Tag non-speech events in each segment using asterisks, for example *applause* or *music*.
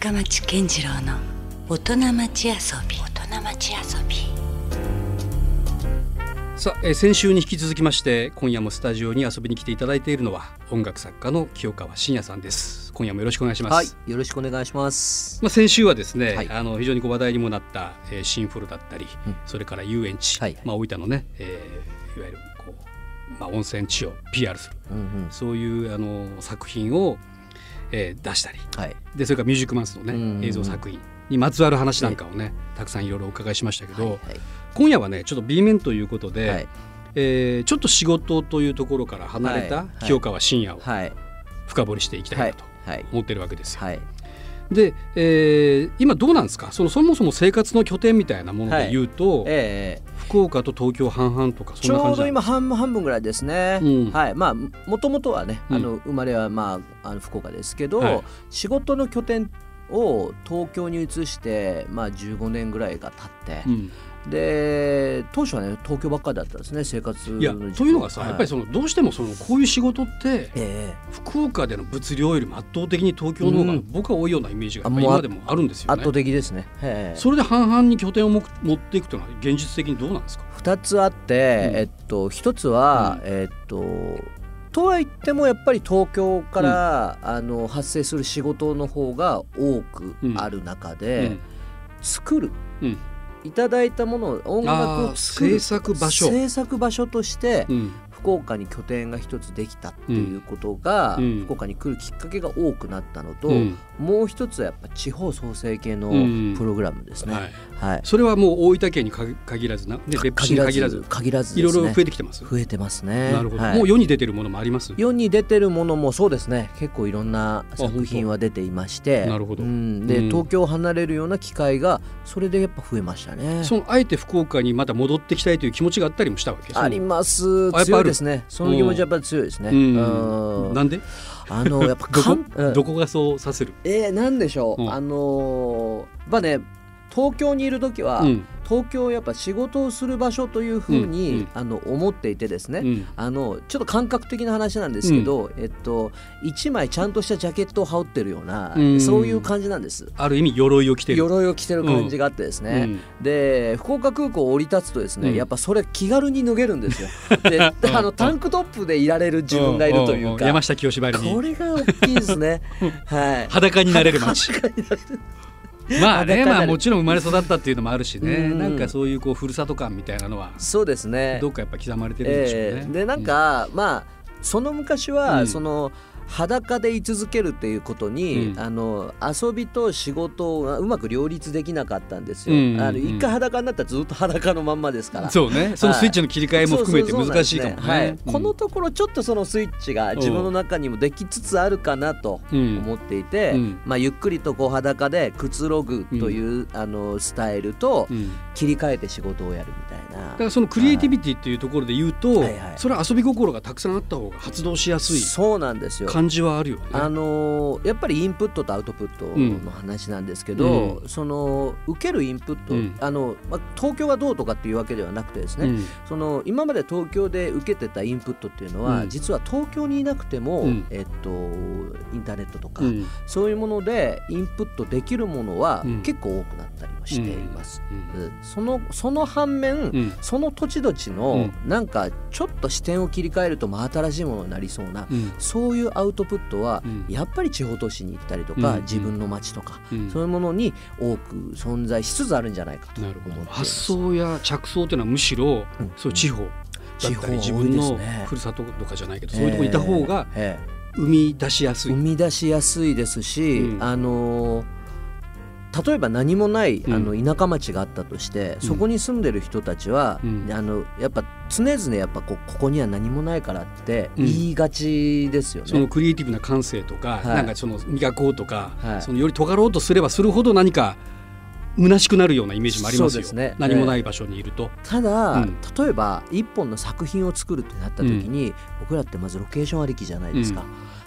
深町健次郎の大人町遊び。大人町遊び。さあ、えー先週に引き続きまして今夜もスタジオに遊びに来ていただいているのは音楽作家の清川信也さんです。今夜もよろしくお願いします、はい、よろしくお願いします。まあ、先週はですね、はい。あの非常にこう話題にもなった、えーシンフォルだったり、うん。それから遊園地、はい。まあ、大分のね、えーいわゆるこう、まあ、温泉地を PR する。うんうん、そういうあの作品を、えー出したり。はい、でそれからミュージックマンスのね、映像作品にまつわる話なんかをね、たくさんいろいろお伺いしましたけど、はい、今夜はねちょっと B 面ということで、はい、えーちょっと仕事というところから離れたはい。はい。清川信也をはい、深掘りしていきたいはない。とはい、思ってるわけですよ。はい、で、えー今どうなんですか？そのそもそも生活の拠点みたいなもので言うと、ええ福岡と東京半々とかちそんな感じなのょうど今半分半分ぐらいですね。うん。はい、まあもともとはね、うん。あの生まれはまああの福岡ですけど、はい。仕事の拠点を東京に移してまあ15年ぐらいが経って、うんで当初はね東京ばっかりだったんですね生活のいやというのがさ、はい。やっぱりそのどうしてもそのこういう仕事ってええ。福岡での物量よりも圧倒的に東京の方がうん。僕は多いようなイメージが今でもあるんですよね。圧倒。的ですね。ええ。それで半々に拠点をも持っていくというのは現実的にどうなんですか？2つあって、うん。えっと一つは、うん。えっととは言ってもやっぱり東京から、あの発生する仕事の方が多くある中で、作る、うんいただいたものを音楽を作る制作場所。制作場所として福岡に拠点が一つできたっていうことが、うん。福岡に来るきっかけが多くなったのと、うん。もう一つはやっぱ地方創生系のうん。プログラムですね。はい、はい。それはもう大分県に限限らずなで別府市に限らず。限らずいろいろ増えてきてます？増えてますね。なるほど、はい。もう世に出てるものもあります？世に出てるものもそうですね。結構いろんな作品は出ていまして。なるほど。うん、で、うん。東京を離れるような機会がそれでやっぱ増えましたね。そのあえて福岡にまた戻ってきたいという気持ちがあったりもしたわけ。あります。強いですね。その気持ちはやっぱり強いですね。なんで？あのやっぱどこ？どこがそうさせる？えー、なんでしょう、うん。あのーまあね東京にいる時は、うん。東京をやっぱ仕事をする場所というふうに、あの思っていてですね、うん。あのちょっと感覚的な話なんですけど、えっと一枚ちゃんとしたジャケットを羽織ってるような、うん。そういう感じなんです。ある意味鎧を着てる。鎧を着てる感じがあってですね、うん。で福岡空港を降り立つとですね、うん。やっぱそれ気軽に脱げるんですよ。*laughs* であのタンクトップでいられる自分がいるというか、山下清ばりこに。れが大きいですね。*laughs* はい。裸になれる街。裸になれる *laughs* まあもちろん生まれ育ったっていうのもあるしね、うん。なんかそういうこうふるさと感みたいなのはそうですね。どっかやっぱ刻まれてるんでしょうね。えーでなんか、まあその昔は、うん。その裸で居続けるっていうことに、うん。あの遊びと仕事がうまく両立できなかったんですよ。うんうんうん。あの一回裸になったらずっと裸のまんまですから。そうね、そのスイッチの切り替えも含めて難しいかもね。はい。うん。このところちょっとそのスイッチが自分の中にもできつつあるかなとうん思っていて、うん。まあ、ゆっくりとこう裸でくつろぐという、あのスタイルとうん。切り替えて仕事をやるみたいな。だからそのクリエイティビティっていうところで言うと、はいはい。それは遊び心がたくさんあった方が発動しやすい。そうなんですよ。感じはあるよね。あのーやっぱりインプットとアウトプットの話なんですけど、その受けるインプット、うん。あのまあ、東京がどうとかっていうわけではなくてですね、うん。その今まで東京で受けてたインプットっていうのは、うん。実は東京にいなくても、うん。えっと、インターネットとか、うん。そういうものでインプットできるものはうん。結構多くなったりもしています。うん。うん。そのその反面、うん。その土地土地の、なんかちょっと視点を切り替えると真新しいものになりそうな、うん。そういうアウトプットは、うん。やっぱり地方都市に行ったりとか、うん。自分の街とか、うん。そういうものに多く存在しつつあるんじゃないかと思って。発想や着想というのはむしろ、うん。そう地方だ地方はったり自分のふるさととかじゃないけど、そういうところにいた方がえ生み出しやすい。え生み出しやすいですし、うん。あのー例えば何もないうん。あの田舎町があったとして、そこに住んでる人たちは、うん。あのやっぱ常々やっぱこうここには何もないからってうん。言いがちですよね。そのクリエイティブな感性とか、はい。なんかその磨こうとか、はい。そのより尖ろうとすればするほど何か虚しくなるようなイメージもありますよ。そうですね。何もない場所にいると。ただ、うん。例えば一本の作品を作るってなった時に、僕らってまずロケーションありきじゃないですか、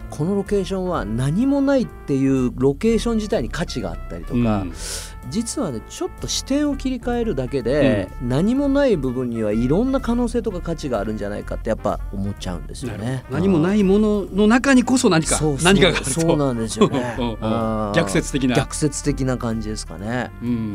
このロケーションは何もないっていうロケーション自体に価値があったりとか、うん。実はねちょっと視点を切り替えるだけで、うん、何もない部分にはいろんな可能性とか価値があるんじゃないかってやっぱ思っちゃうんですよね。何もないものの中にこそ何か何かがあると。そうなんですよね。*laughs* 逆説的な。逆説的な感じですかね。うん、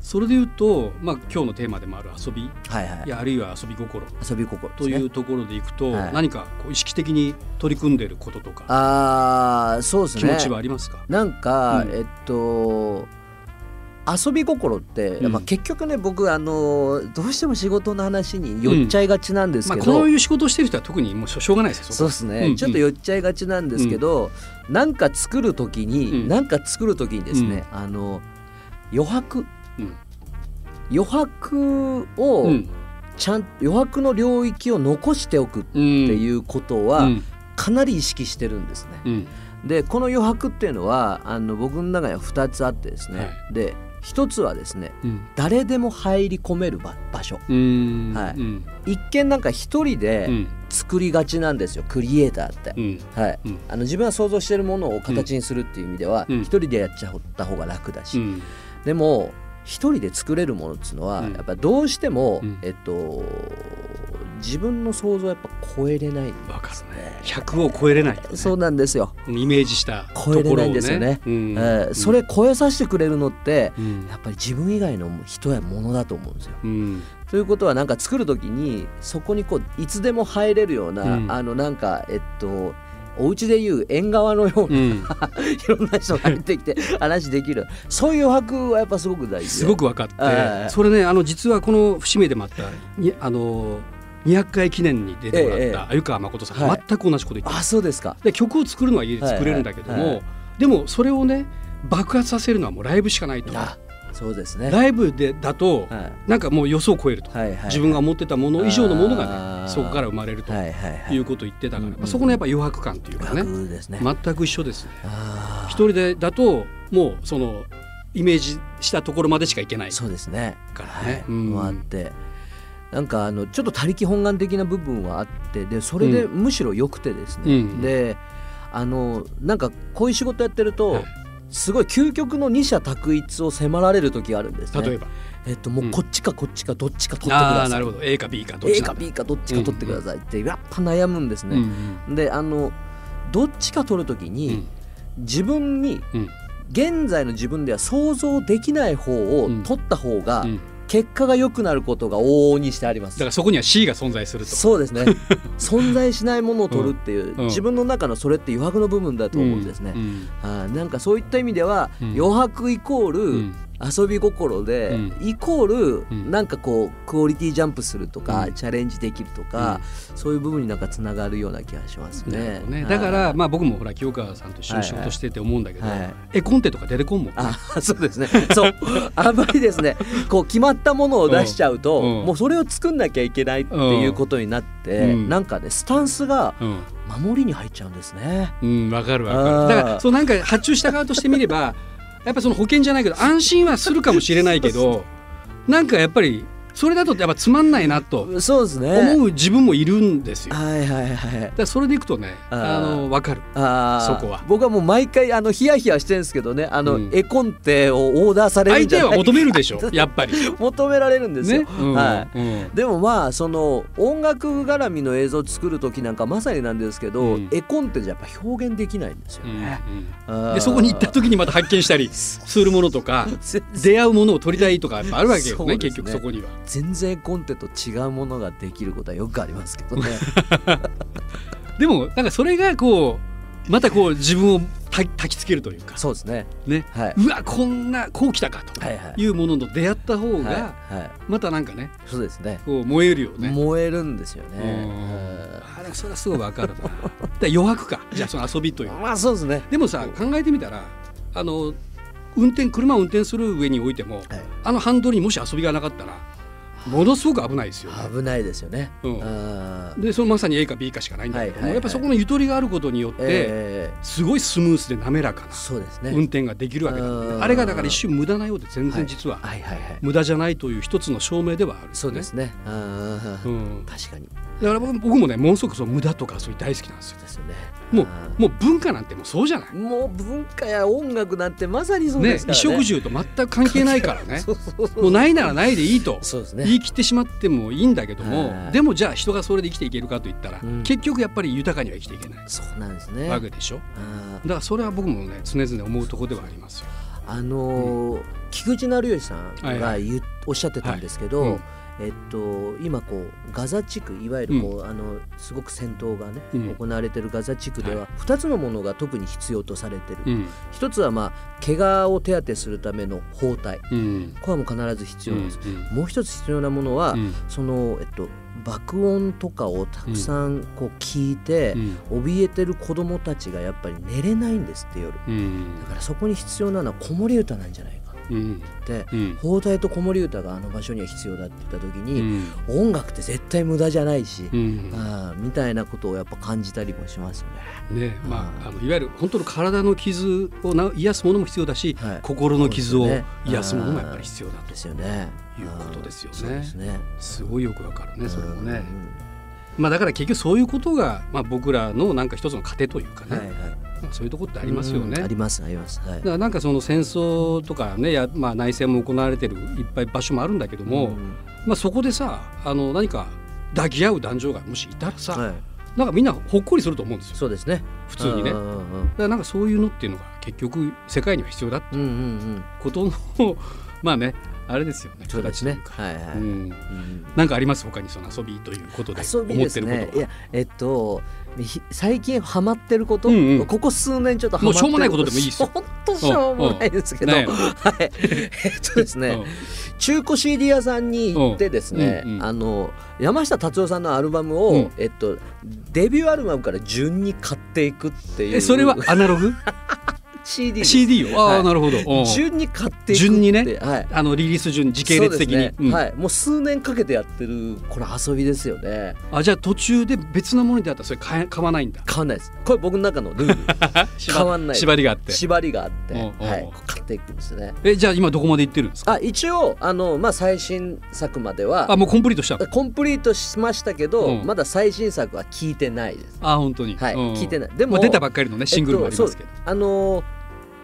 それで言うと、まあ、今日のテーマでもある遊び、はいはい、い。やあるいは遊び心。遊び心、ね、というところでいくと、はい、何かこう意識的に取り組んでいることとか。あそうですね。気持ちはありますか？なんか、うん、えっと遊び心って、うん、まあ、結局ね僕あのどうしても仕事の話に寄っちゃいがちなんですけど、うん。まあ、こういう仕事をしてる人は特にもうしょうがないですよそうですね、うん。うん、ちょっと寄っちゃいがちなんですけど、うん、なんか作る時に、うん、なんか作る時にですね、あの余白、余白を、ちゃん余白の領域を残しておくっていうことは、かなり意識してるんですね。でこの余白っていうのはあの僕の中には2つあってですね、はい、で一つはですね、うん、誰でも入り込める場所、はい、うん、一見なんか一人で作りがちなんですよ、クリエイターって、うん、はい、あの自分が想像してるものを形にするっていう意味では一、人でやっちゃった方が楽だし、でも一人で作れるものっていうのは、やっぱどうしても、えっと自分の想像はやっぱ超えれないんですね。100を超えれない、ね、そうなんですよ。イメージした超えれないんですよ。ね。うん、えー、それ超えさせてくれるのって、うん、やっぱり自分以外の人やものだと思うんですよ。うん、ということはなんか作る時にそこにこういつでも入れるような、あのなんかえっとお家でいう縁側のような、うん、*laughs* いろんな人が入ってきて話できる。そういう余白はやっぱすごく大事すごく分かって、それねあの実はこの節目でもあったあの200回記念に出てもらった鮎川誠さん、はい、全く同じこと言ってあそうですか。で曲を作るのは家で作れるんだけども、はいはい、でもそれをね爆発させるのはもうライブしかないと。そうですね。ライブでだと、はい、なんかもう予想を超えると、はいはいはい、自分が思ってたもの以上のものがねそこから生まれるということを言ってたから、そこのやっぱ余白感というかね、ね、全く一緒ですね。一人でだともうそのイメージしたところまでしかいけないそうですね。からね。はい、うん、あってなんかあのちょっと他力本願的な部分はあってでそれでむしろ良くてですね、うん、であのなんかこういう仕事やってると、はい、すごい究極の二者択一を迫られる時があるんですね。例えば？えっと、もうこっちかこっちかどっちか取ってください、なるほど。A か B かどっち A か B かどっちか取ってくださいってやっぱ悩むんですね。うんうん、であのどっちか取る時に、自分に、現在の自分では想像できない方を取った方が、結果が良くなることが往々にしてあります。だからそこには C が存在すると。そうですね。*laughs* 存在しないものを取るっていう、うん、自分の中のそれって余白の部分だと思うんですね、うん、あなんかそういった意味では、余白イコール、遊び心で、うん、イコール、うん、なんかこうクオリティジャンプするとか、うん、チャレンジできるとか、そういう部分になんかつながるような気がしますね。ね。だから、まあ、僕もほら清川さんと一緒に仕事してて思うんだけど、絵コンテとか出てこんもん、ね、あ *laughs* そうですね。そう。あんまりですねこう決まったものを出しちゃうと、もうそれを作んなきゃいけないっていうことになって、うん、なんかねスタンスが、守りに入っちゃうんですね。うんわかるわかる。だからそうなんか発注した側としてみれば *laughs* やっぱその保険じゃないけど安心はするかもしれないけどなんかやっぱりそれだとやっぱつまんないなとそうですね思う自分もいるんですよ。はいはいはい。だそれでいくとねあの分かるそこは。僕はもう毎回あのヒヤヒヤしてるんですけどねあの、うん、絵コンテをオーダーされる相手は求めるでしょ *laughs* やっぱり。求められるんですよ。ねうん、はい、うん、でもまあその音楽絡みの映像を作る時なんかまさになんですけど、絵コンテじゃやっぱ表現できないんですよね。でそこに行った時にまた発見したりするものとか *laughs* 出会うものを取りたいとかやっぱあるわけよね、ね、結局そこには。全然コンテと違うものができることはよくありますけどね。*laughs* でもなんかそれがこうまたこう自分をた焚きつけるというか。そうですね。ね、はい、うわこんなこうきたかというものと出会った方が、はいまたなんかねそうですね。こう燃えるよね。燃えるんですよね。あれそれはすごいわかるな。*laughs* 余白か。じゃあその遊びという。まあそうですね。でもさ考えてみたらあの運転車を運転する上においても、はい、あのハンドルにもし遊びがなかったらものすごく危ないですよ、ね、危ないですよね、うん、でそのまさに A か B かしかないんだけども、やっぱそこのゆとりがあることによって、えー、すごいスムースで滑らかな運転ができるわけだ、ね、あれがだから一瞬無駄なようで全然実は無駄じゃないという一つの証明ではある、ね、そうですね、うん、確かに。だから僕もねものすごくその無駄とかそういう大好きなんですよ。ですよね。もうもう文化なんてもうそうじゃない。もう文化や音楽なんてまさにそうですね。ね衣食住と全く関係ないからね。*laughs* もうないならないでいいと言い切ってしまってもいいんだけども、でもじゃあ人がそれで生きていけるかといったら、うん、結局やっぱり豊かには生きていけない。そうなんですね。わけでしょ？だからそれは僕もね常々思うところではありますよ。あのーうん、菊池成吉さんが、はいはい、おっしゃってたんですけど。はいうんえっと、今こうガザ地区いわゆるこう、うん、あのすごく戦闘がね、うん、行われているガザ地区では2つのものが特に必要とされている、うん、1つはまあ怪我を手当てするための包帯、これはもう必ず必要です、もう1つ必要なものは、その、えっと、爆音とかをたくさんこう聞いて、怯えてる子どもたちがやっぱり寝れないんですって夜、だからそこに必要なのは子守歌なんじゃないかで、うん、包帯と子守歌があの場所には必要だって言った時に、うん、音楽って絶対無駄じゃないし、うん、あみたいなことをやっぱ感じたりもしますよね。ねまあ、あのいわゆる本当の体の傷をな癒すものも必要だし、はい、心の傷を癒すものもやっぱり必要だとですよね。いうことですよね。すね。すごいよくわかるねそれもね。まあ、だから結局そういうことが、まあ、僕らのなんか一つの糧というかね、はいはいそういうとこってありますよね。ありますあります。はい、だからなんかその戦争とかねや、まあ、内戦も行われてるいっぱい場所もあるんだけども、まあ、そこでさあの何か抱き合う男女がもしいたらさ、はい、なんかみんなほっこりすると思うんですよ。そうですね普通にね。だからなんかそういうのっていうのが結局世界には必要だっていうことの、*laughs* まあねあれですよね。そうですね。はいはい。うん。なんかあります？他にその遊びということで。思ってること。ね、いやえっと最近ハマってること、うんうん、ここ数年ちょっともうしょうもないことでもいいです本当しょうもないですけど、はい。*laughs* えっとですね中古 CD 屋さんに行ってですね、うん。うん、あの山下達郎さんのアルバムを、うん、えっとデビューアルバムから順に買っていくっていう。えそれはアナログ？CD CD を？ああ、はい、なるほど。順に買っていく順にね、はい、あのリリース順時系列的に、ねうん、はい。もう数年かけてやってるこれ遊びですよね。あじゃあ途中で別のものであったらそれ買買わないんだ？買わないです。これ僕の中のルール。*laughs* 買わない。縛りがあって。縛りがあって。はい。買っていくんですね。えじゃあ今どこまで行ってるんですか？あ一応あのまあ最新作までは。あもうコンプリートした？コンプリートしましたけど、うん、まだ最新作は聞いてないです。あ本当に。はい、うん、聞いてない。でも出たばっかりのねシングルもありますけど、えっと、あのー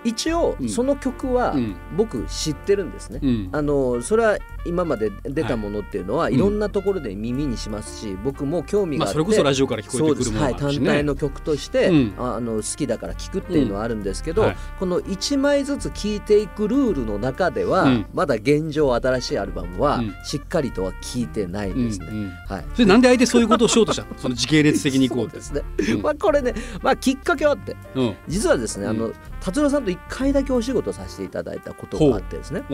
一応その曲は僕知ってるんですね、うん、あのそれは今まで出たものっていうのはいろんなところで耳にしますし、僕も興味があって、まあ、それこそラジオから聞こえてくるものはい、単体の曲として、うん、あの好きだから聞くっていうのはあるんですけど、うん。はい、この1枚ずつ聴いていくルールの中では、うん、まだ現状新しいアルバムはしっかりとは聴いてないんですね。はい、それなんで相手そういうことをしようとしたの？その時系列的にいこうですね。まあこれね、まあ、きっかけはあって、実はですねあの達郎さんと1回だけお仕事させていただいたことがあってですね。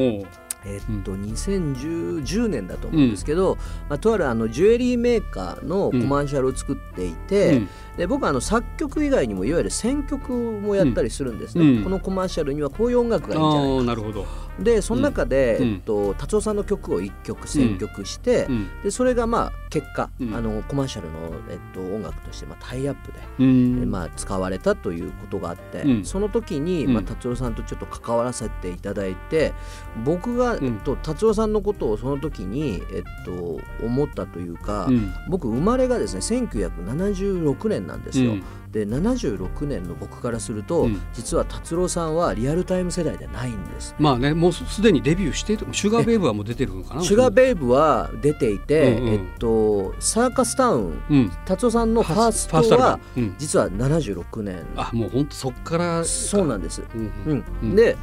えっと、2010年だと思うんですけど、うん、まあ、とあるあのジュエリーメーカーのコマーシャルを作っていて、うん、で僕はあの作曲以外にもいわゆる選曲もやったりするんですね、うん、このコマーシャルにはこういう音楽がいいんじゃないか。なるほど。でその中で、えっと、達夫さんの曲を1曲選曲して、でそれがまあ結果、あのコマーシャルの、えっと、音楽として、まあ、タイアップで、まあ、使われたということがあって、その時に、まあ、達夫さんとちょっと関わらせていただいて僕が、えっと、達夫さんのことをその時に、えっと、思ったというか、僕生まれがですね1976年なんですよ。で76年の僕からすると、うん、実は達郎さんはリアルタイム世代ではないんです、まあねもうすでにデビューしてシュガーベイブはもう出てるのかな？シュガーベイブは出ていて、うんうん、えっと、サーカスタウン、うん、達郎さんのファーストは、実は76年、あもう本当そっからそうなんです、うん。うん、で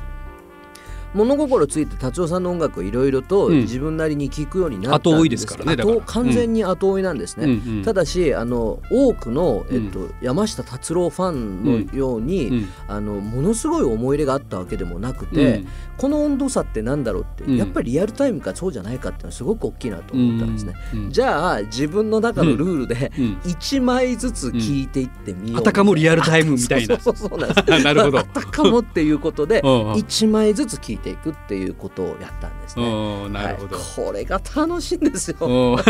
物心ついて達夫さんの音楽をいろいろと自分なりに聴くようになったんです、うん、後追いですからね後完全に後追いなんですね、うん、ただしあの多くの、えっと、山下達郎ファンのように、うん、あのものすごい思い入れがあったわけでもなくて、この温度差ってなんだろうって、やっぱりリアルタイムかそうじゃないかっていうのはすごく大きいなと思ったんですね、じゃあ自分の中のルールで1枚ずつ聴いていってみよう、あたかもリアルタイムみたいな。*laughs* そうそうそうなんです。*laughs* なるほど。*laughs* あたかもっていうことで1枚ずつ聴いてていくっていうことをやったんですね。なるほど、はい、これが楽しいんですよ。*laughs*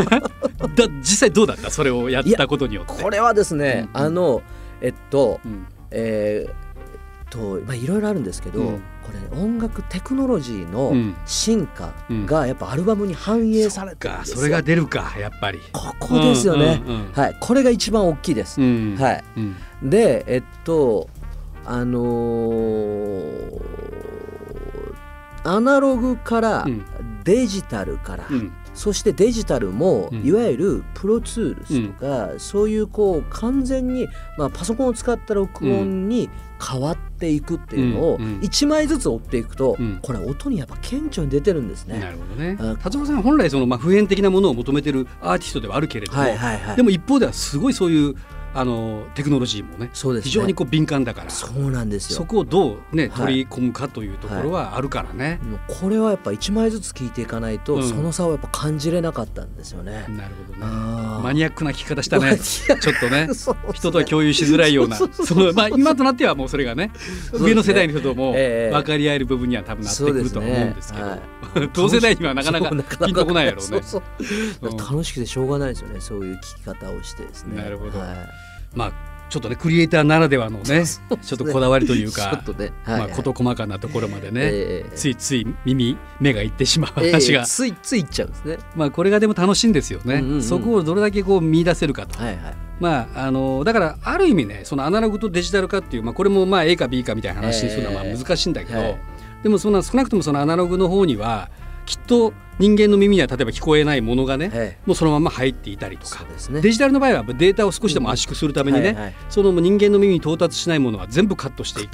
だ実際どうだった？それをやったことによって。これはですね、うん、あのえっと、うん、えー、とまあいろいろあるんですけど、うん、これ音楽テクノロジーの進化がやっぱアルバムに反映されてるんですよ、それが出るかやっぱり。ここですよね、うんうんうん、はい。これが一番大きいです、はい、でえっとあのー、アナログからデジタルから、うん、そしてデジタルも、いわゆるプロツールスとか、うん、そういうこう完全に、まあ、パソコンを使った録音に変わっていくっていうのを1枚ずつ追っていくと、これ音にやっぱ顕著に出てるんですね。なるほどね。達夫さん本来その、まあ、普遍的なものを求めてるアーティストではあるけれども、はいはいはい、でも一方ではすごいそういうあのテクノロジーもねそうです、ね、非常にこう敏感だからそうなんですよ。そこをどう、ね、取り込むかというところはあるからね、はい。はい、これはやっぱ1枚ずつ聞いていかないと、うん、その差をやっぱ感じれなかったんですよね。なるほどね。マニアックな聞き方したね。ちょっとね *laughs* 人とは共有しづらいような。今となってはもうそれがね上の世代の人とも分かり合える部分には多分なってくると思うんですけど。同 *laughs* 世代にはなかなかピンとこないやろうね。楽しくてしょうがないですよね。そういう聞き方をしてですね。なるほど。はい、まあちょっとねクリエイターならではのねちょっとこだわりというかねまあ、事細かなところまでね、えー、ついつい耳目がいってしまう話が、えー、ついついいっちゃうんですね。まあこれがでも楽しいんですよね、うんうんうん、そこをどれだけこう見出せるかと、はいはい、まああのだからある意味ねそのアナログとデジタル化っていう、まあ、これもまあ A か B かみたいな話にするのはまあ難しいんだけど、えーはい、でもそんな少なくともそのアナログの方にはきっと人間の耳には例えば聞こえないものがね、ええ、もうそのまま入っていたりとか、ね、デジタルの場合はデータを少しでも圧縮するためにね、うんはいはい、その人間の耳に到達しないものは全部カットしていく。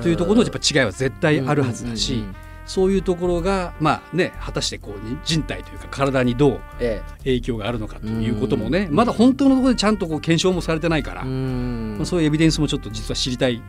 というところのやっぱ違いは絶対あるはずだし、うんうんうん。うん、そういうところがまあね果たしてこう人体というか体にどう影響があるのかということもね、まだ本当のところでちゃんとこう検証もされてないから、まあ、そういうエビデンスもちょっと実は知りたい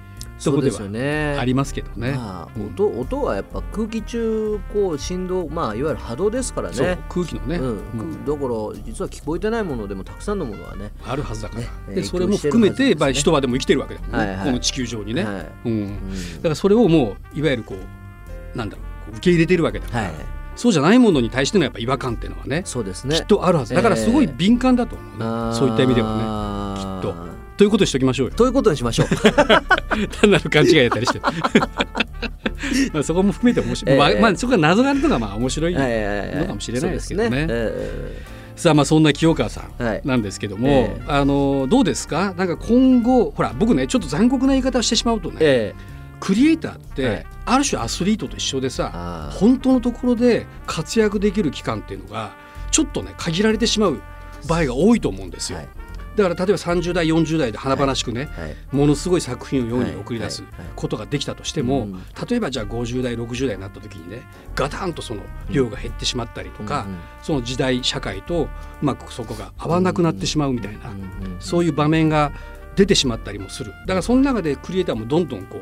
とこではありますけどね。まあ、音音はやっぱ空気中こう振動まあいわゆる波動ですからね。空気のね、うん、だから実は聞こえてないものでもたくさんのものはねあるはずだから、ね、でそれも含めて、やっぱり人はでも生きてるわけだもんね、はいはい、この地球上にね、はい、うん、だからそれをもういわゆるこうなんだろう受け入れてるわけだから。はい。そうじゃないものに対してのやっぱ違和感っていうのはねそうですね。きっとあるはず。だからすごい敏感だと思う、そういった意味ではね。きっと。ということにしときましょうよ。ということにしましょう。*laughs* 単なる勘違いやったりして。*laughs* まあそこも含めて面白い、えー、まあ、まあそこが謎があるのがまあ面白いのかもしれないですけどね。ねえ。ー、さあまあそんな清川さんなんですけども、はいえ。ー、あのどうですか？なんか今後ほら僕ねちょっと残酷な言い方をしてしまうとね、えー、クリエイターって、ある種アスリートと一緒でさ本当のところで活躍できる期間っていうのがちょっとね限られてしまう場合が多いと思うんですよ。はいだから例えば30代40代で華々しくね、はいはい、ものすごい作品を世に送り出すことができたとしても、例えばじゃあ50代60代になった時にねガタンとその量が減ってしまったりとか、その時代社会とうまくそこが合わなくなってしまうみたいな、そういう場面が出てしまったりもする。だからその中でクリエイターもどんどんこう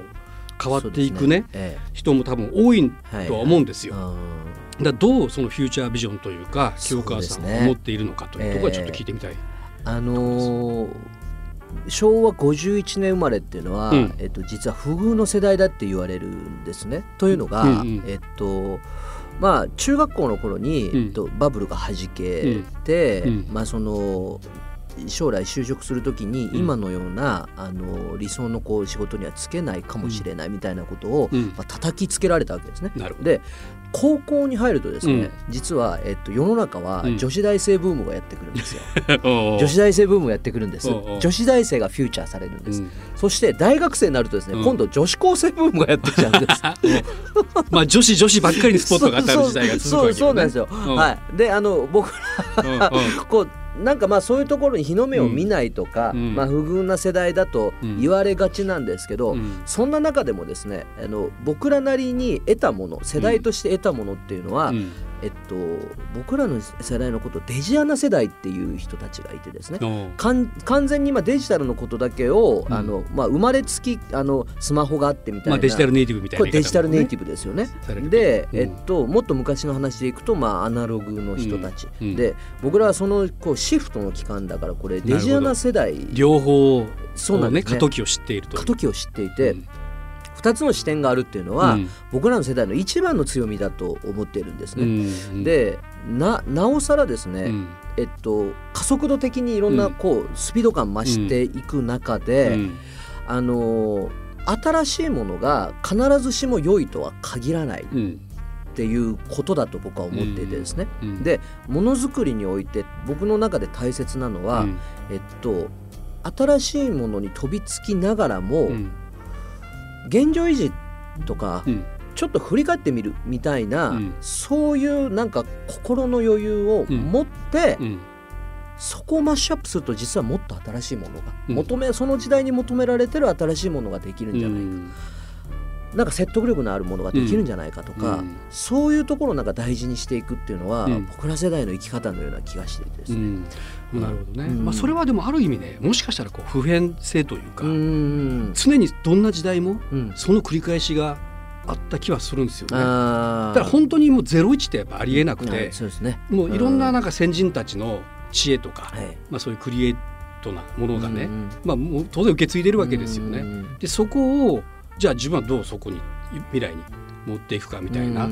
変わっていくね、ね。ええ、人も多分多いとは思うんですよ。はい、だどうそのフューチャービジョンというか清川さんは思っているのかというところはちょっと聞いてみたい。あのー、昭和51年生まれっていうのは、うん、えっと、実は不遇の世代だって言われるんですね。というのが、うんうん、えっとまあ、中学校の頃に、うん、えっと、バブルがはじけて、うん、まあ、その将来就職する時に今のような、あの理想のこう仕事にはつけないかもしれないみたいなことを、まあ叩きつけられたわけですね。で高校に入るとですね、うん、実は、えっと、世の中は女子大生ブームがやってくるんですよ。*laughs* 女子大生ブームがやってくるんです。女子大生がフューチャーされるんです。うん、そして大学生になるとですね、今度女子高生ブームがやってきちゃうんです。*laughs* まあ女子女子ばっかりにスポットが当たる時代が続くわけ、ね、そうそうなんですよ。はい。であの僕ら *laughs* こうなんかまあそういうところに日の目を見ないとか、うん、まあ、不遇な世代だと言われがちなんですけど、うん、そんな中でもですねあの僕らなりに得たもの世代として得たものっていうのは、うん、えっと、僕らの世代のことデジアナ世代っていう人たちがいてですね。完全に今デジタルのことだけを、あのまあ、生まれつきあのスマホがあってみたいな、まあ、デジタルネイティブみたいな、ね、これデジタルネイティブですよね。で、えっと、もっと昔の話でいくと、まあ、アナログの人たち、で僕らはそのこうシフトの期間だからこれデジアナ世代両方そうなんね、過渡期を知っていると過渡期を知っていて、2つの視点があるっていうのは、うん、僕らの世代の一番の強みだと思っているんですね。うんうん、でななおさらですね、うん、えっと、加速度的にいろんなこう、スピード感増していく中で、あの新しいものが必ずしも良いとは限らない。っていうことだと僕は思っていてですね、うん。うん、でものづくりにおいて僕の中で大切なのは、うん、えっと新しいものに飛びつきながらも、現状維持とか、ちょっと振り返ってみるみたいな、そういうなんか心の余裕を持って、そこをマッシュアップすると実はもっと新しいものが、求めその時代に求められてる新しいものができるんじゃないか。なんか説得力のあるものができるんじゃないかとか、うん、そういうところをなんか大事にしていくっていうのは、うん、僕ら世代の生き方のような気がしていてですね。うん、なるほどね、まあ、それはでもある意味ねもしかしたらこう普遍性というか、常にどんな時代もその繰り返しがあった気はするんですよね。だから本当にもうゼロ一ってやっぱありえなくて、そうですね、もういろんななんか先人たちの知恵とか、まあ、そういうクリエイトなものがね、まあ、もう当然受け継いでるわけですよね。でそこをじゃあ自分はどうそこに未来に持っていくかみたいな。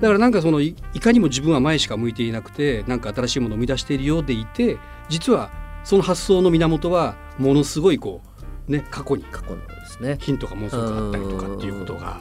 だからなんかそのいかにも自分は前しか向いていなくてなんか新しいものを生み出しているようでいて実はその発想の源はものすごいこうね過去に過去のですね。ヒントがものすごくあったりとかっていうことが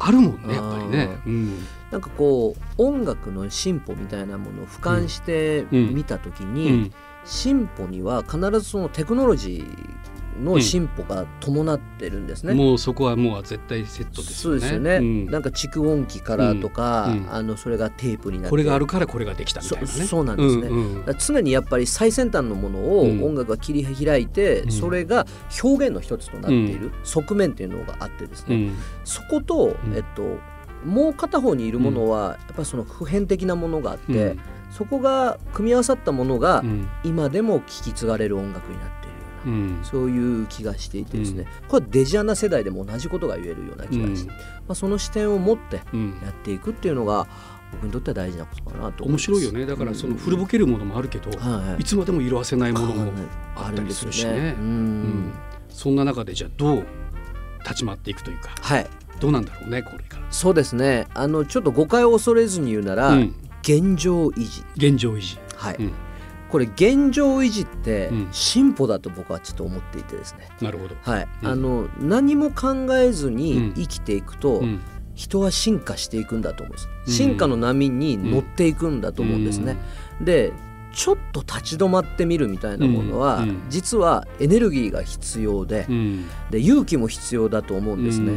あるもんねやっぱりね、うん、なんかこう音楽の進歩みたいなものを俯瞰して見た時に、進歩には必ずそのテクノロジーの進歩が伴ってるんですね、うん、もうそこはもう絶対セットですよね。そうですよね、うん、なんか蓄音機からとか、うん、あのそれがテープになって。これがあるからこれができたみたいなね。そうなんですね、うんうん、常にやっぱり最先端のものを音楽が切り開いて、それが表現の一つとなっている側面っていうのがあってですね、そこと、えっともう片方にいるものはやっぱりその普遍的なものがあって、そこが組み合わさったものが今でも聴き継がれる音楽になってうん、そういう気がしていてですね、うん、これはデジアナ世代でも同じことが言えるような気がして、うん、まあ、その視点を持ってやっていくっていうのが、僕にとっては大事なことかなと面白いよね。だからその古ぼけるものもあるけど、いつまでも色あせないものもあったりするしね、うん。そんな中でじゃあどう立ち回っていくというか、はい、どうなんだろうねこれから。そうですね。あのちょっと誤解を恐れずに言うなら、現状維持。現状維持。はい、これ現状維持って進歩だと僕はちょっと思っていてですね、なるほど、はい、うん、あの何も考えずに生きていくと、人は進化していくんだと思うんです、進化の波に乗っていくんだと思うんですね、でちょっと立ち止まってみるみたいなものは、実はエネルギーが必要で,、で勇気も必要だと思うんですね。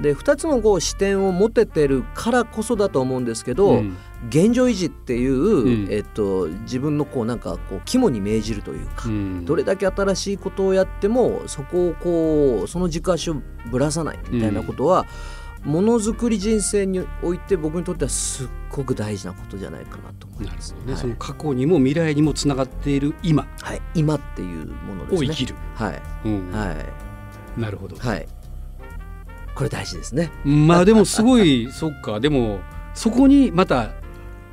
で2つのこう視点を持ててるからこそだと思うんですけど、現状維持っていう、えっと、自分のこうなんかこう肝に銘じるというか、どれだけ新しいことをやってもそこをこうその軸足をぶらさないみたいなことは、ものづくり人生において僕にとってはすっごく大事なことじゃないかなと思います。ね、はい、その過去にも未来にもつながっている今、はい、今っていうものですね。を生きる。はい。うん、はい。なるほど。はい。これ大事ですね。まあでもすごい *laughs* そっかでもそこにまた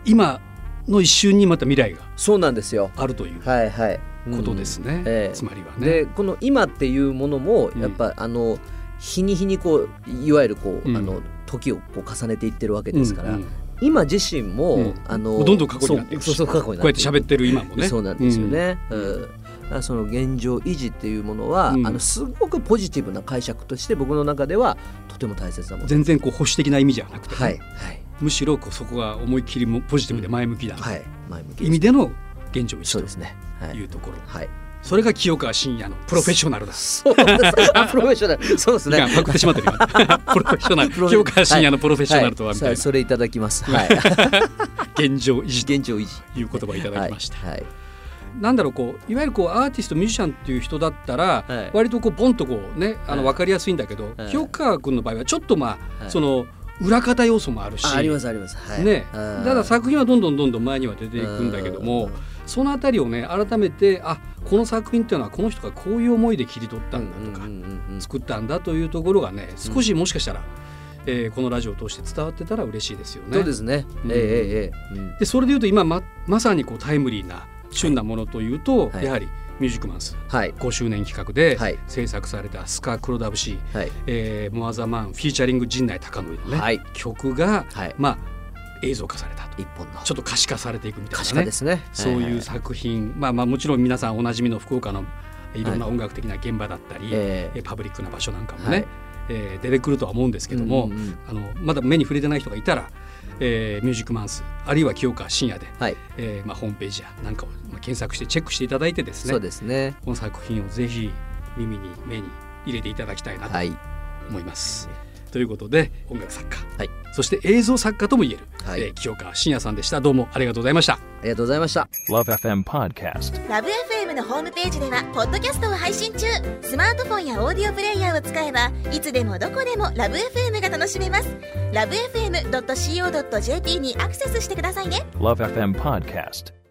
今の一瞬にまた未来がそうなんですよあるというはいはいことですね、うんえー、つまりはね。でこの今っていうものもやっぱ、うん、あの日に日にこういわゆるこう、うん、あの時をこう重ねていってるわけですから、うんうん、今自身も、うん、あのどんどん過去になっていくそうそう過去にこうやって喋ってる今もね。そうなんですよね。うん。その現状維持っていうものは、うん、あのすごくポジティブな解釈として僕の中ではとても大切なもの全然こう保守的な意味じゃなくて、はいはい、むしろこうそこが思いっきりもポジティブで前向きだ、うん、はい、前向き意味での現状維持そうですね、はい、いうところ。はいそれが清川信也のプロフェッショナルだ。そうです。プロフェッショナル。そうですね。パクってしまってる。*laughs* プロフェッショナル。清川信也のプロフェッショナルとはみたいな。それいただきます。はい。*laughs* 現状維持。現状維持。いう言葉いただきました。はい。なんだろうこういわゆるこうアーティストミュージシャンっていう人だったら、割とこうボンとこうねあの分かりやすいんだけど、清川君の場合はちょっとまあ、その裏方要素もあるしありますあります、はい、ねただ作品はどんどんどんどん前には出ていくんだけどもそのあたりをね改めてあこの作品っていうのはこの人がこういう思いで切り取ったんだとか、作ったんだというところがね少しもしかしたら、うん、えー、このラジオを通して伝わってたら嬉しいですよね。そうですね、うん、えー、えー、でそれでいうと今ままさにこうタイムリーな旬なものというと、はい、やはりミュージックマンス、はい、5周年企画で制作された「スカ・クロダブシー」はい。えー、モア・ザ・マンフィーチャリング陣内孝則のね、はい、曲が、はい、まあ映像化されたと。一本の。ちょっと可視化されていくみたいなね。ですね。そういう作品、はいはい、まあまあもちろん皆さんおなじみの福岡のいろんな音楽的な現場だったり、はい、パブリックな場所なんかもね、はい、えー、出てくるとは思うんですけども、うんうん、あのまだ目に触れてない人がいたら、えー、ミュージックマンスあるいは清川深夜で、はい。えーまあ、ホームページやなんかを検索してチェックしていただいてですねそうですね。この作品をぜひ耳に目に入れていただきたいなと思います。はいということで音楽作家、はい、そして映像作家とも言える、はい。えー、清川信也さんでした。どうもありがとうございました。ありがとうございました。LoveFM Podcast LoveFM のホームページではポッドキャストを配信中。スマートフォンやオーディオプレイヤーを使えばいつでもどこでも LoveFM が楽しめます。LoveFM.co.jp にアクセスしてくださいね。LoveFM Podcast